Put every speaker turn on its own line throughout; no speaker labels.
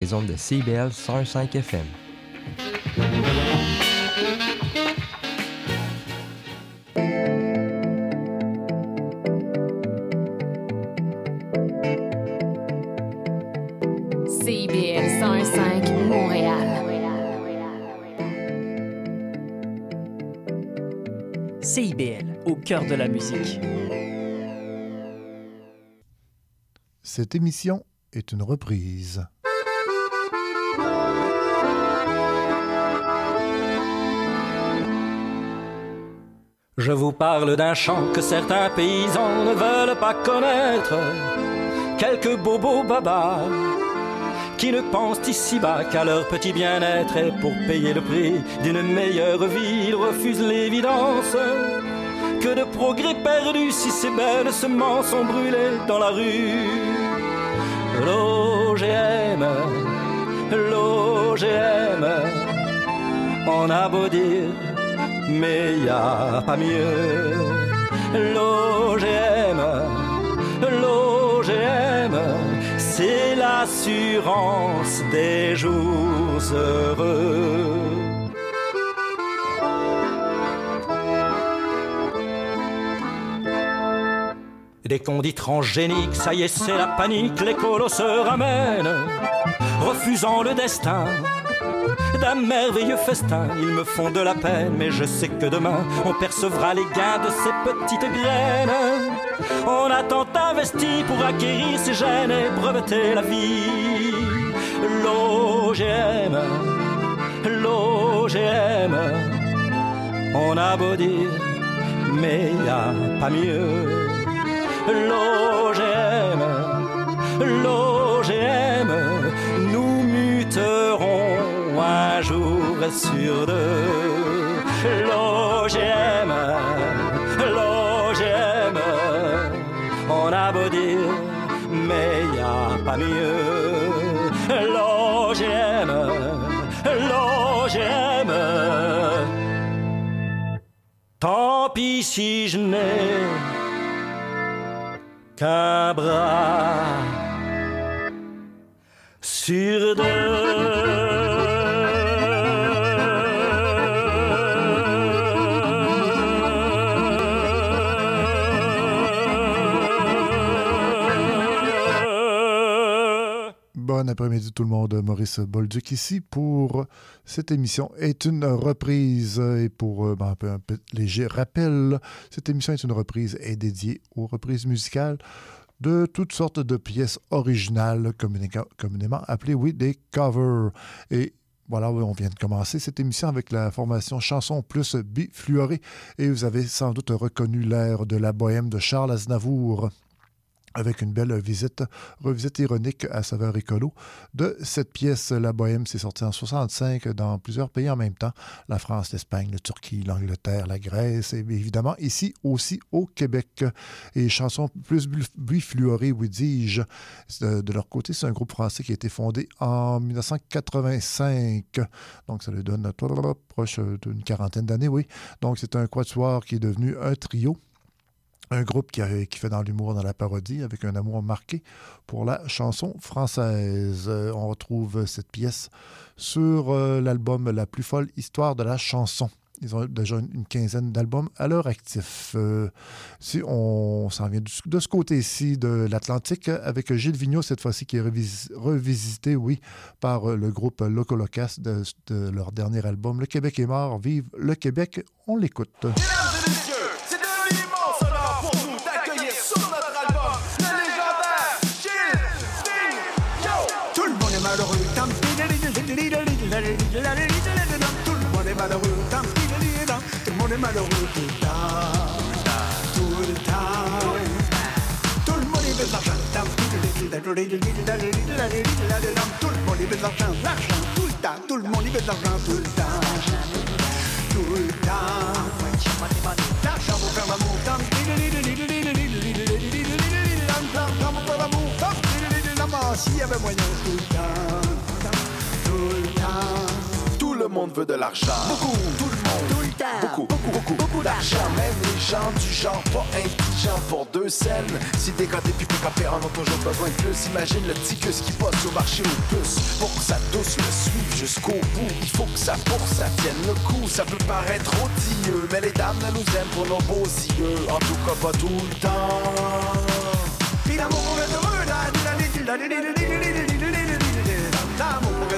les ondes de CBL 105 FM.
CBL 105 Montréal.
CIBL, au cœur de la musique.
Cette émission est une reprise.
Je vous parle d'un chant que certains paysans ne veulent pas connaître. Quelques bobos babas qui ne pensent ici-bas qu'à leur petit bien-être et pour payer le prix d'une meilleure vie, ils refusent l'évidence que de progrès perdus si ces belles semences sont brûlées dans la rue. L'OGM, l'OGM, on a beau dire, mais y a pas mieux. L'OGM, l'OGM, c'est l'assurance des jours heureux. Dès qu'on dit transgénique, ça y est, c'est la panique, les colos se ramènent, refusant le destin d'un merveilleux festin. Ils me font de la peine, mais je sais que demain, on percevra les gains de ces petites graines. On a tant investi pour acquérir ces gènes et breveter la vie. L'OGM, l'OGM, on a beau dire, mais y a pas mieux. Un jour sur deux. L'OGM, l'OGM, on a beau dire, mais y a pas mieux. L'OGM, l'OGM, tant pis si je n'ai qu'un bras sur deux.
Bon après-midi tout le monde, Maurice Bolduc ici pour cette émission est une reprise et pour euh, ben, un, peu, un peu léger rappel, cette émission est une reprise et dédiée aux reprises musicales de toutes sortes de pièces originales communément, appelées, oui, des covers. Et voilà, on vient de commencer cette émission avec la formation Chanson plus bifluorée et vous avez sans doute reconnu l'air de la bohème de Charles Aznavour avec une belle visite, revisite ironique à saveur écolo de cette pièce. La Bohème s'est sortie en 65 dans plusieurs pays en même temps. La France, l'Espagne, la Turquie, l'Angleterre, la Grèce et évidemment ici aussi au Québec. Et chanson plus bifluorée, oui dis-je. De, de, leur côté, c'est un groupe français qui a été fondé en 1985. Donc ça lui donne proche d'une quarantaine d'années, oui. Donc c'est un quatuor qui est devenu un trio un groupe qui, a, fait dans l'humour, dans la parodie, avec un amour marqué pour la chanson française. Euh, on retrouve cette pièce sur euh, l'album La plus folle histoire de la chanson. Ils ont déjà une, quinzaine d'albums à leur actif. Euh, si on s'en vient de, ce côté-ci de l'Atlantique, avec Gilles Vigneault, cette fois-ci, qui est revis, revisité, oui, par le groupe Loco Locas de, leur dernier album. Le Québec est mort, vive le Québec, on l'écoute.
Monde est malheureux tout le temps, tout le temps, tout le monde veut de l'argent, tout le monde veut de l'argent, l'argent tout le temps, tout le monde veut de l'argent tout le temps, tout le temps, l'argent pour faire l'amour, s'il y avait moyen tout le temps, monde
veut de l'argent. Beaucoup, tout le monde, tout le temps. Beaucoup, beaucoup, beaucoup, beaucoup d'argent. Même les gens du genre pas intelligents pour deux scènes. Si décoté puis pécopé en ont toujours besoin de plus. Imagine le ticus qui passe au marché au plus. Pour que ça douce le suive jusqu'au bout. Il faut que ça pour ça tienne le coup. Ça peut paraître odieux, mais les dames nous aiment pour nos beaux yeux. En tout cas, pas tout le temps. Puis l'amour est heureux,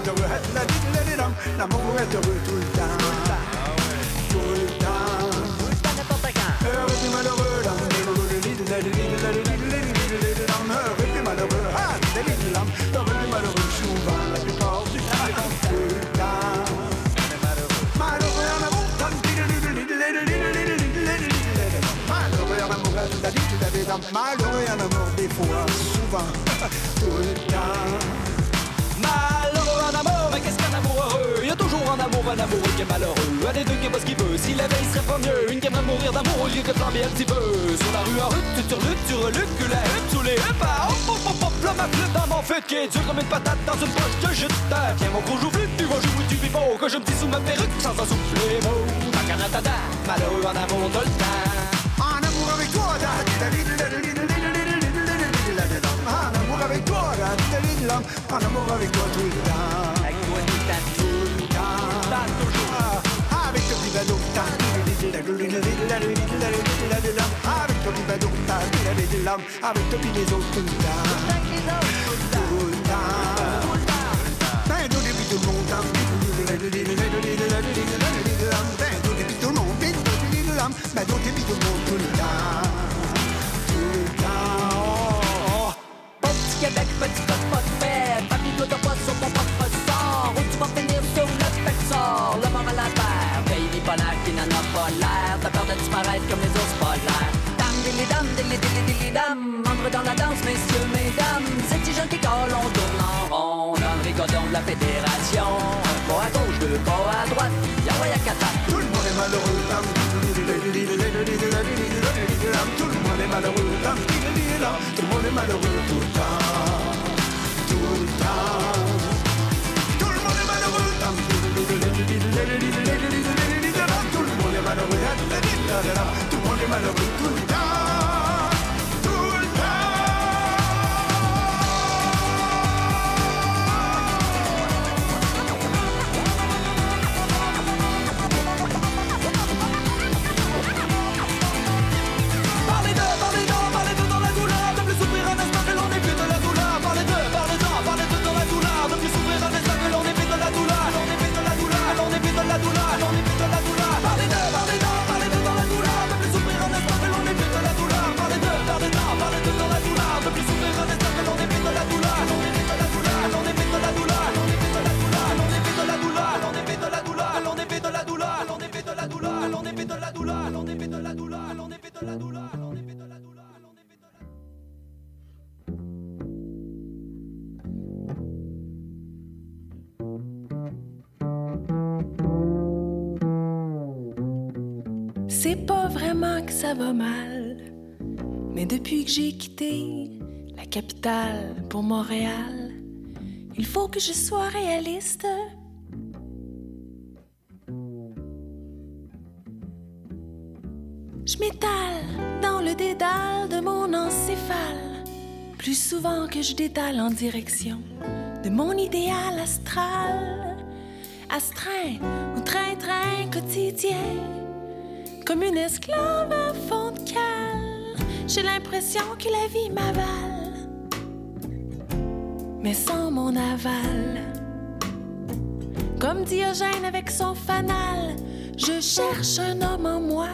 être. La la tout le temps. Tout le temps. N'importe quand. Heureux puis malheureux, l'amour. Heureux puis malheureux, ah, la vie, l'amour. Heureux puis malheureux, souvent, la plupart du temps. Tout le temps. Malheureux en amour, malheureux en amour, la la vie, l'amour. Malheureux en amour, des fois, souvent, tout le temps.
Ce qu'il veut, s'il avait il serait pas mieux Une qui aimerait mourir d'amour au lieu de flamber un petit peu Sur la rue en rue, tu turlutes, tu reluques, que la sous les huppes ah, Hop hop hop hop, ma flûte dans mon fut Qui est dur comme une patate dans une poche que je tape Viens mon gros joue flûte, tu vas jouer du pipeau Que je me dis sous ma perruque sans en souffler mot Tacanatata, malheureux en amour tout le temps
En amour avec toi, en amour avec toi, en amour avec toi tout le temps.
Tout le temps.
Temps.
Québec, petit Comme les ours polaires Dame, dilly dam, dilly dilly dam Entre dans la danse, messieurs, mesdames Ces petits jeunes qui collent, on tourne en rond Dans le rigodon de la fédération Un pas à gauche, deux pas à droite Y'a ouais, y'a quatre
Tout le monde est malheureux dame. Tout le monde est malheureux dame. Tout le monde est malheureux tout le temps. Tout le temps. Tout le monde est malheureux. Tout le monde est malheureux.
だらともに学
ぶとりだ ça va mal, mais depuis que j'ai quitté la capitale pour Montréal, il faut que je sois réaliste. Je m'étale dans le dédale de mon encéphale, plus souvent que je détale en direction de mon idéal astral, astreint ou train-train quotidien comme une esclave à fond de cale. J'ai l'impression que la vie m'avale, mais sans mon aval. Comme Diogène avec son fanal, je cherche un homme en moi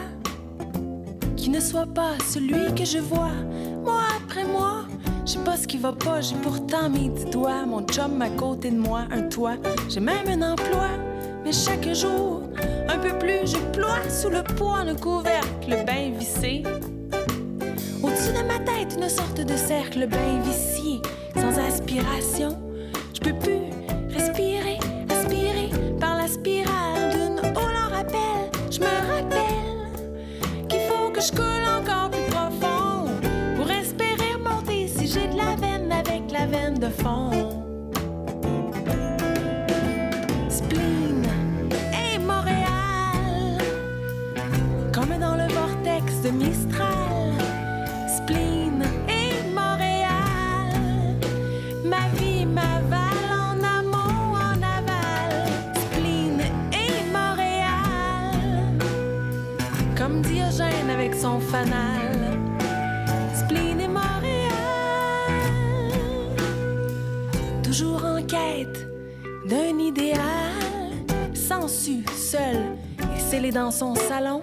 qui ne soit pas celui que je vois, moi après moi. Je sais pas ce qui va pas, j'ai pourtant mes dix doigts, mon chum à côté de moi, un toit, j'ai même un emploi, mais chaque jour, un peu plus, je ploie sous le poids d'un couvercle bien vissé. Au-dessus de ma tête, une sorte de cercle bien vicié, sans aspiration. Je peux plus respirer, aspirer par la spirale d'une haut en rappel. Je me rappelle qu'il faut que je coule scellé dans son salon.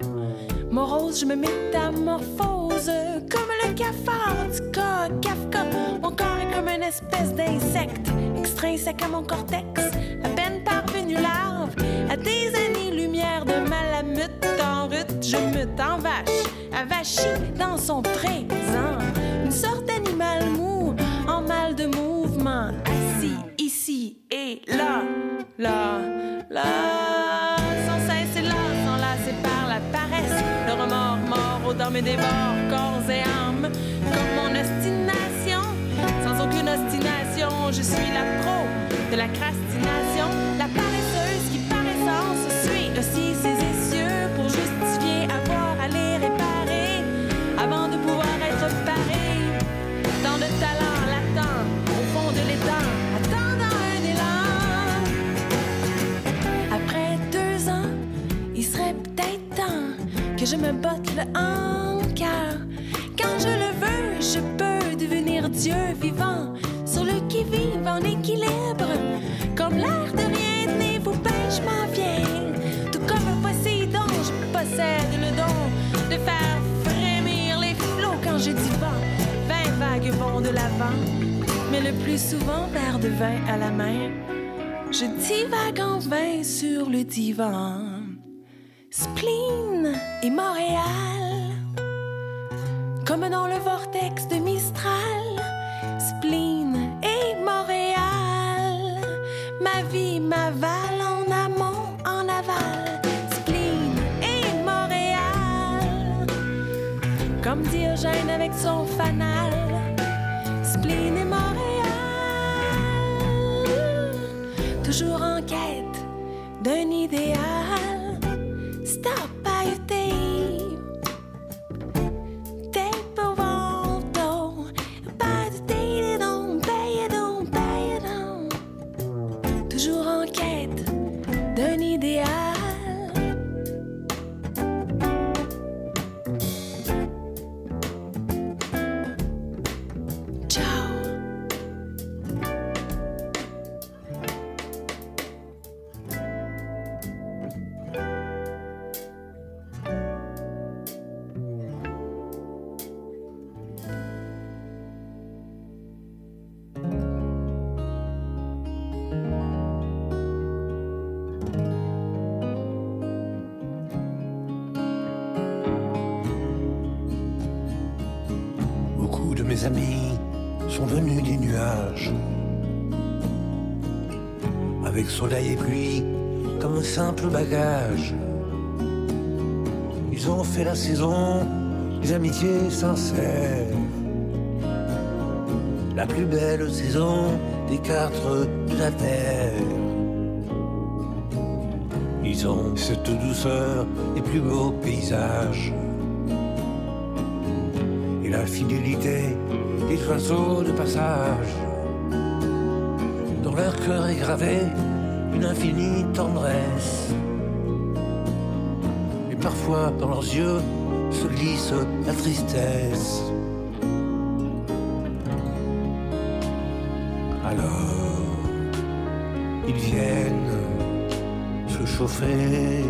Morose, je me métamorphose comme le cafard du cas Kafka. Mon corps est comme une espèce d'insecte extrinsèque à mon cortex. À peine parvenu larve à des années-lumière de malamute en route, je me en vache, avachi dans son présent. Une sorte d'animal mou en mal de mouvement, assis ici et là, là. Mes débords, corps et âme, comme mon ostination. Sans aucune ostination, je suis la pro de la crastination, je me botte le encart. Quand je le veux, je peux devenir Dieu vivant sur le qui-vive en équilibre. Comme l'air de rien n'est vous pêche m'en viens. Tout comme un Poséidon, je possède le don de faire frémir les flots quand je dis vent. Vingt vagues vont de l'avant, mais le plus souvent verre de vin à la main. Je divague en vain sur le divan. Spleen et Montréal, comme dans le vortex de Mistral. Spleen et Montréal, ma vie m'avale en amont, en aval. Spleen et Montréal, comme Diogène avec son fanal. Spleen et Montréal, toujours en quête d'un idéal. Stop
bagage. Ils ont fait la saison des amitiés sincères. La plus belle saison des quatre de la terre. Ils ont cette douceur des plus beaux paysages et la fidélité des oiseaux de passage. Dans leur cœur est gravée une infinie tendresse. Et parfois dans leurs yeux se glisse la tristesse. Alors, ils viennent se chauffer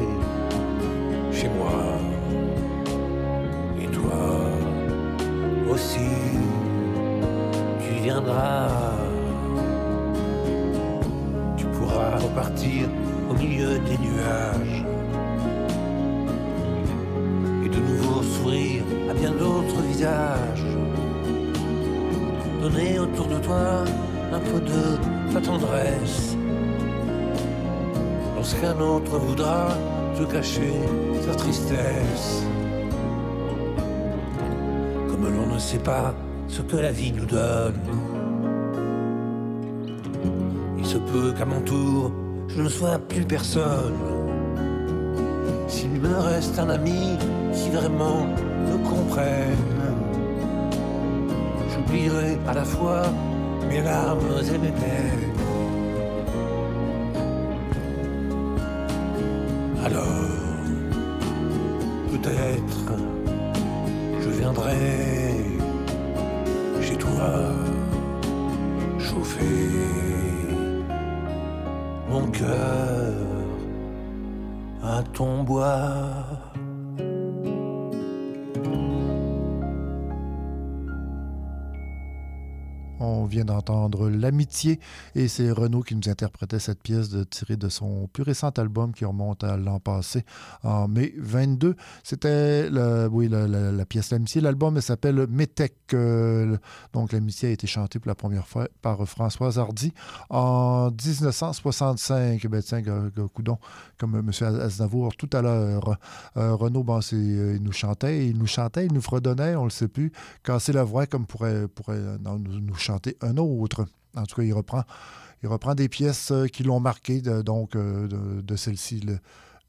bien d'autres visages. Donner autour de toi un peu de ta tendresse. Lorsqu'un autre voudra te cacher sa tristesse comme l'on ne sait pas ce que la vie nous donne. Il se peut qu'à mon tour, je ne sois plus personne. S'il me reste un ami qui vraiment me comprennent. J'oublierai à la fois mes larmes et mes peines. Alors, peut-être, je viendrai chez toi chauffer mon cœur à ton bois.
On vient d'entendre L'amitié et c'est Renaud qui nous interprétait cette pièce de, tirée de son plus récent album qui remonte à l'an passé, en mai 22. C'était la, pièce L'amitié. L'album s'appelle Métec. Euh, donc l'amitié a été chantée pour la première fois par Françoise Hardy en 1965. Ben tiens, coudon, comme M. Aznavour tout à l'heure. Euh, Renaud, bon, il nous chantait, il nous chantait, il nous fredonnait, on ne le sait plus, casser la voix comme pourrait, pourrait nous, nous chanter un autre. En tout cas, il reprend, des pièces euh, qui l'ont marqué, donc, euh, de, celle-ci.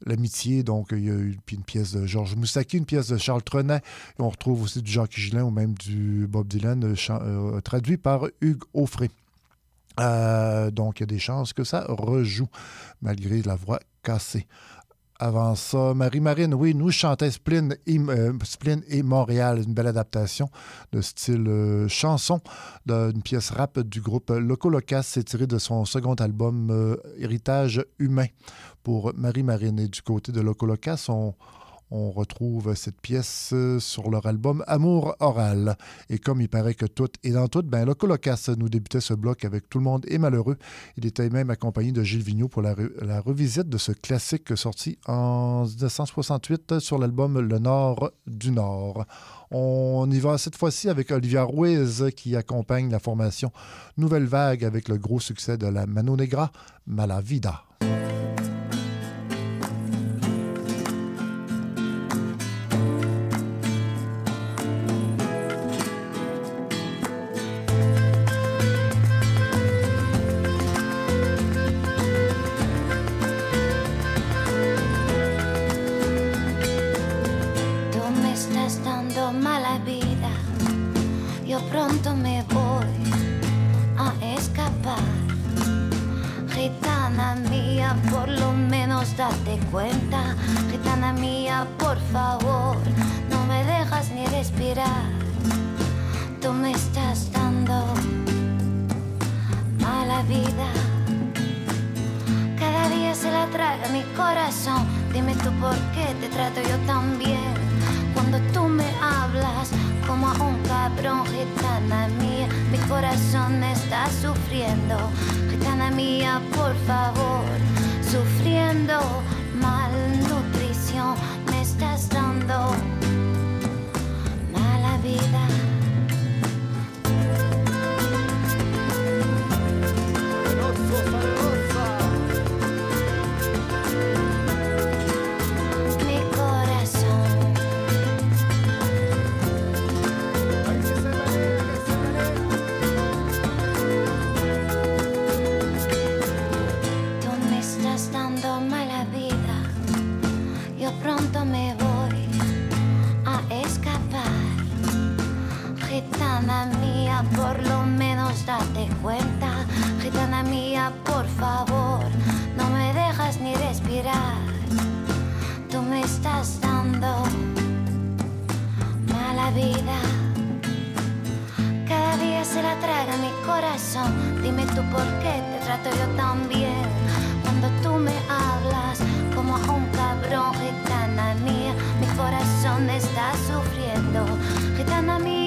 L'amitié, donc il y a eu une pièce de Georges Moussaki, une pièce de Charles Trenet, et on retrouve aussi du Jacques Gillin ou même du Bob Dylan, euh, traduit par Hugues Offray. donc il y a des chances que ça rejoue, malgré la voix cassée. Avant ça, Marie-Marine, oui, nous chantait Spleen et, euh, et, Montréal, une belle adaptation de style euh, chanson d'une pièce rap du groupe Loco Locas. C'est tiré de son second album euh, Héritage humain pour Marie-Marine. Et du côté de Loco Locas, on, on retrouve cette pièce euh, sur leur album Amour oral. Et comme il paraît que tout est dans tout, ben le Colocas nous débutait ce bloc avec Tout le monde est malheureux. Il était même accompagné de Gilles Vigneault pour la, revisite de ce classique sorti en 1968 sur l'album Le Nord du Nord. On y va cette fois-ci avec Olivia Ruiz qui accompagne la formation Nouvelle Vague avec le gros succès de la Mano Negra, Malavida.
sufriendo, gitana mía.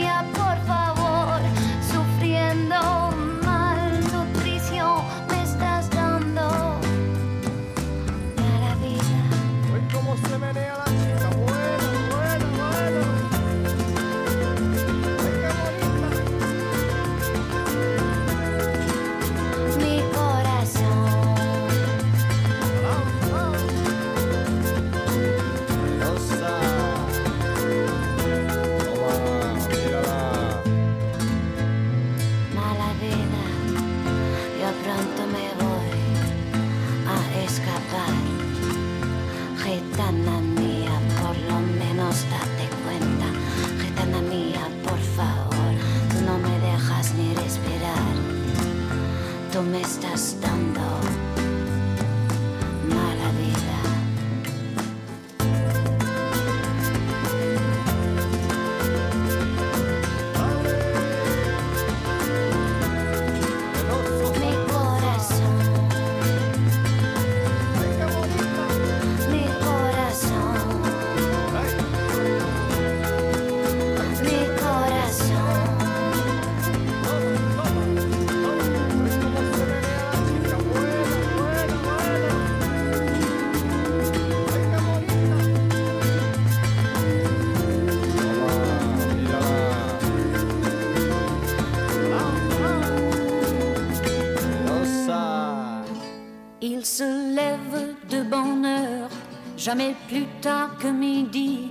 Jamais plus tard que midi.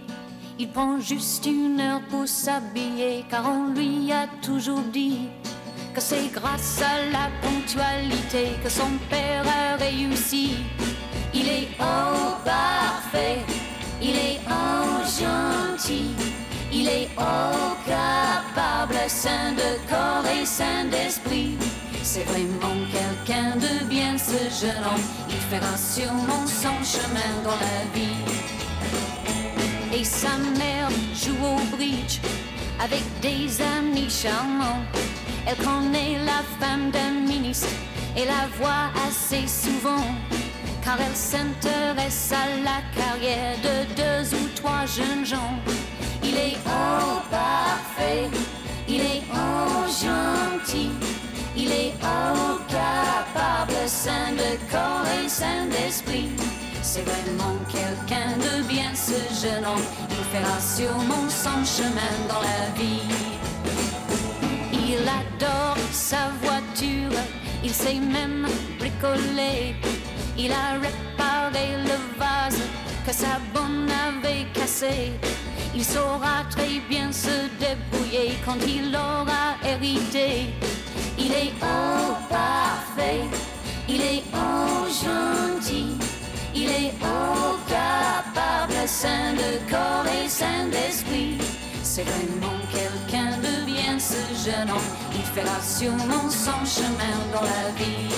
Il prend juste une heure pour s'habiller, car on lui a toujours dit que c'est grâce à la ponctualité que son père a réussi. Il est oh parfait, il est oh gentil, il est oh capable, saint de corps et saint d'esprit. C'est vraiment quelqu'un de bien ce jeune homme, il fera sûrement son chemin dans la vie. Et sa mère joue au bridge avec des amis charmants. Elle connaît la femme d'un ministre et la voit assez souvent. Car elle s'intéresse à la carrière de deux ou trois jeunes gens. Il est oh parfait, il est oh gentil. Il est oh capable, saint de corps et saint d'esprit. C'est vraiment quelqu'un de bien ce jeune homme. Il fera sûrement son chemin dans la vie. Il adore sa voiture, il sait même bricoler. Il a réparé le vase que sa bonne avait cassé. Il saura très bien se débrouiller quand il aura hérité. Il est oh parfait, il est oh gentil, il est oh capable, saint de corps et saint d'esprit. C'est vraiment quelqu'un de bien ce jeune homme, il fera sûrement son chemin dans la vie.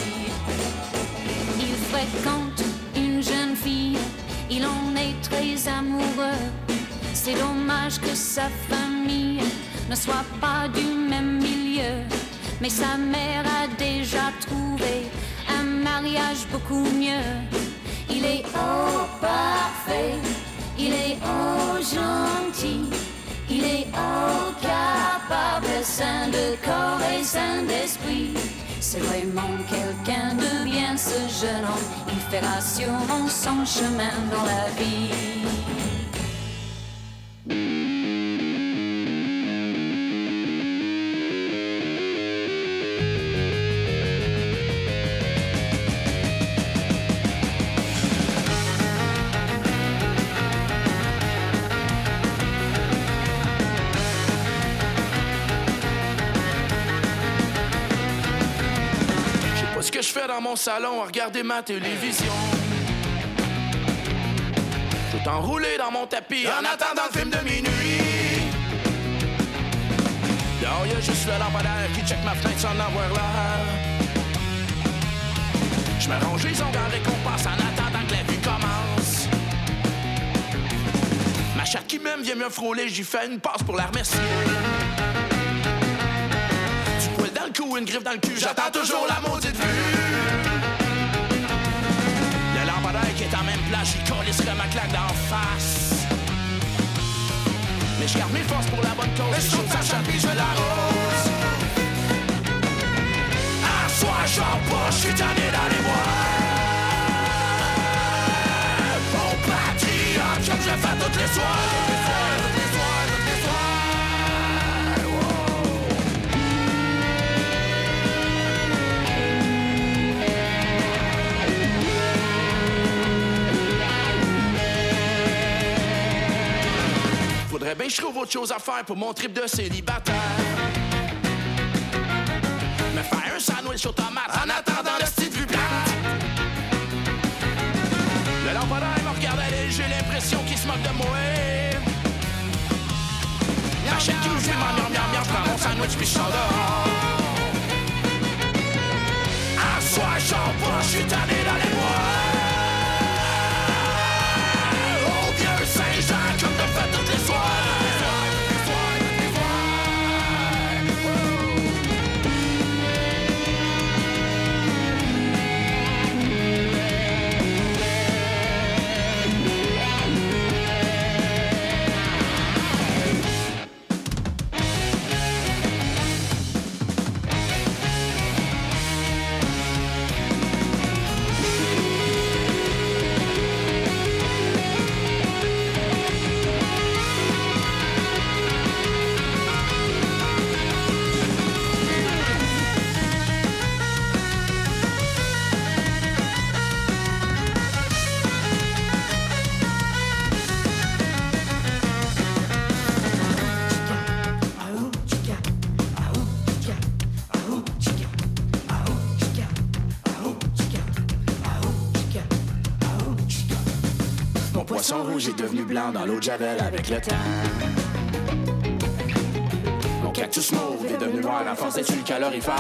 Il fréquente une jeune fille, il en est très amoureux. C'est dommage que sa famille ne soit pas du même milieu. Mais sa mère a déjà trouvé un mariage beaucoup mieux. Il est oh parfait, il est oh gentil, il est oh capable, saint de corps et saint d'esprit. C'est vraiment quelqu'un de bien ce jeune homme, il fera sûrement son chemin dans la vie.
Mon salon à regarder ma télévision. Tout enroulé dans mon tapis en attendant le film de minuit. Dehors, y a juste le lampadaire qui check ma fenêtre sans avoir l'air. Je me les ongles en récompense en attendant que la vue commence. Ma chatte qui m'aime vient me frôler, j'y fais une passe pour la remercier. Du poil dans le cou, une griffe dans le cul, j'attends toujours la maudite j'y collisserai ma claque d'en face. Mais je garde mes forces pour la bonne cause. Et je trouve sa chatte je l'arrose. Un soir, j'en pas, je suis tanné d'aller voir. Mon patriote, comme je le fais toutes les soirs. Que je trouve autre chose à faire pour mon trip de célibataire. Me faire un sandwich aux tomates en attendant le style vue plate. Le lampadaire me regarde aller, j'ai l'impression qu'il se moque de moi. Ma chaîne qui joue m'en miam miam miam, mon sandwich puis je. Un soir, j'en je suis
rouge est devenu blanc dans l'eau de Javel avec le temps. Mon cactus mauve est devenu noir à force d'être le calorifère?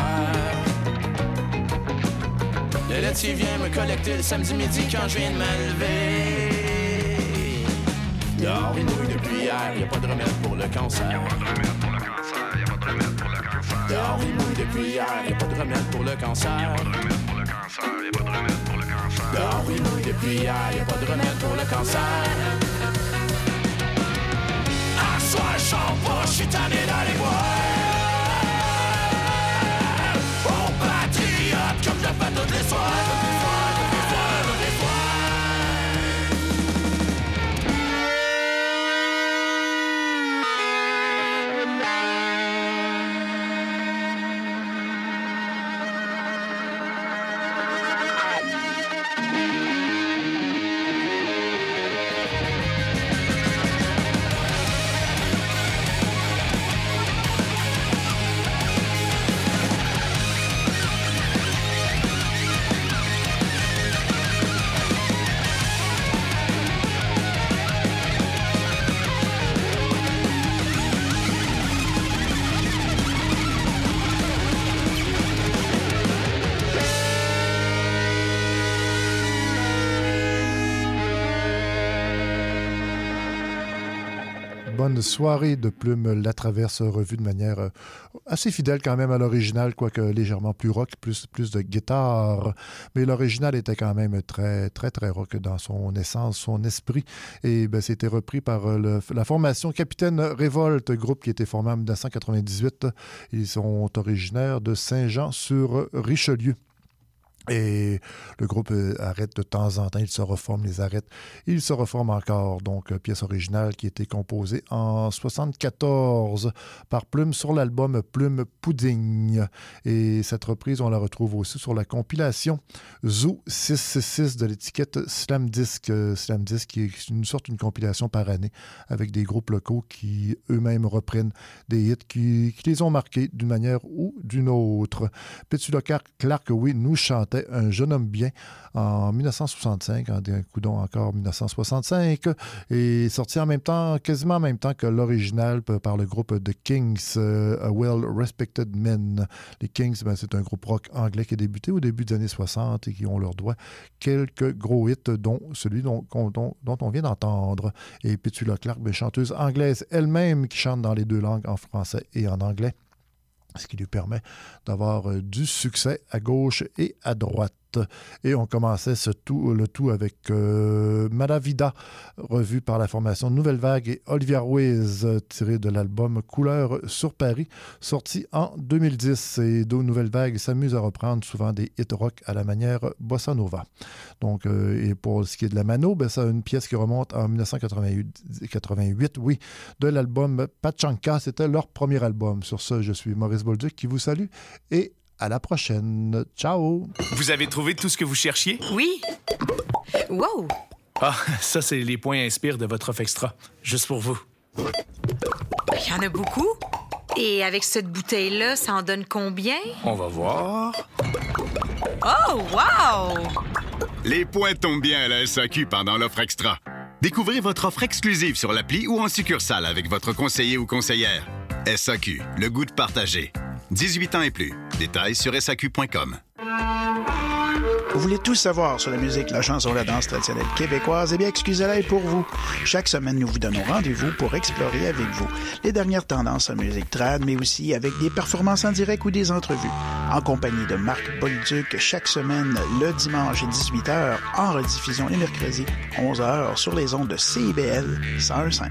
Le laitier vient me collecter le samedi midi quand je viens de me lever. Dehors, il mouille depuis hier, y a pas de remède pour le cancer. Dehors, il mouille depuis hier, y a pas de remède pour le cancer. Dehors, il mouille depuis hier, y a pas de remède pour le cancer. À soir, je pas, je suis tanné d'aller boire.
Soirée de Plume La Traverse revue de manière euh, assez fidèle quand même à l'original, quoique légèrement plus rock, plus, de guitare. Mais l'original était quand même très, très, très rock dans son essence, son esprit. Et ben, c'était repris par euh, la formation Capitaine Révolte, groupe qui était formé en 1998. Ils sont originaires de Saint-Jean-sur-Richelieu. Et le groupe euh, arrête de temps en temps, il se reforme, les arrête. Il se reforme encore. Donc, euh, pièce originale qui été composée en 74 par Plume sur l'album Plume Pudding. Et cette reprise, on la retrouve aussi sur la compilation Zoo 666 de l'étiquette Slam Disc. Euh, Slam Disc qui est une sorte d'une compilation par année avec des groupes locaux qui eux-mêmes reprennent des hits qui, les ont marqués d'une manière ou d'une autre. Petula Clark, oui, nous Un jeune homme bien en 1965, en un coup d'on encore 1965, et sorti en même temps, quasiment en même temps que l'original par le groupe The Kings, euh, A Well Respected Men. Les Kings, ben, c'est un groupe rock anglais qui a débuté au début des années 60 et qui ont leur droit quelques gros hits, dont celui dont, dont- dont on vient d'entendre. Et Petula Clark, ben, chanteuse anglaise elle-même qui chante dans les deux langues, en français et en anglais ce qui lui permet d'avoir euh, du succès à gauche et à droite. Et on commençait ce tout, le tout avec euh, Malavida, revu par la formation Nouvelle Vague et Olivia Ruiz, tiré de l'album Couleur sur Paris, sorti en 2010. Et Do Nouvelle Vague s'amuse à reprendre souvent des hits rock à la manière bossa nova. Donc, euh, et pour ce qui est de la mano, ben, c'est une pièce qui remonte en 1988, 88, oui, de l'album Pachanka. C'était leur premier album. Sur ce, je suis Maurice Bolduc qui vous salue et à la prochaine. Ciao!
Vous avez trouvé tout ce que vous cherchiez?
Oui. Wow!
Ah, ça, c'est les points inspire de votre offre extra. Juste pour vous.
Il y en a beaucoup. Et avec cette bouteille-là, ça en donne combien?
On va voir.
Oh, wow!
Les points tombent bien à la SAQ pendant l'offre extra. Découvrez votre offre exclusive sur l'appli ou en succursale avec votre conseiller ou conseillère. SAQ, le goût de partager. 18 ans et plus. Détails sur SAQ.com.
Vous voulez tout savoir sur la musique, la chanson, la danse traditionnelle québécoise? Eh bien, excusez-la pour vous. Chaque semaine, nous vous donnons rendez-vous pour explorer avec vous les dernières tendances en musique trad, mais aussi avec des performances en direct ou des entrevues. En compagnie de Marc Bolduc, chaque semaine, le dimanche à 18h, en rediffusion les mercredis, 11h, sur les ondes de CIBL 101.5.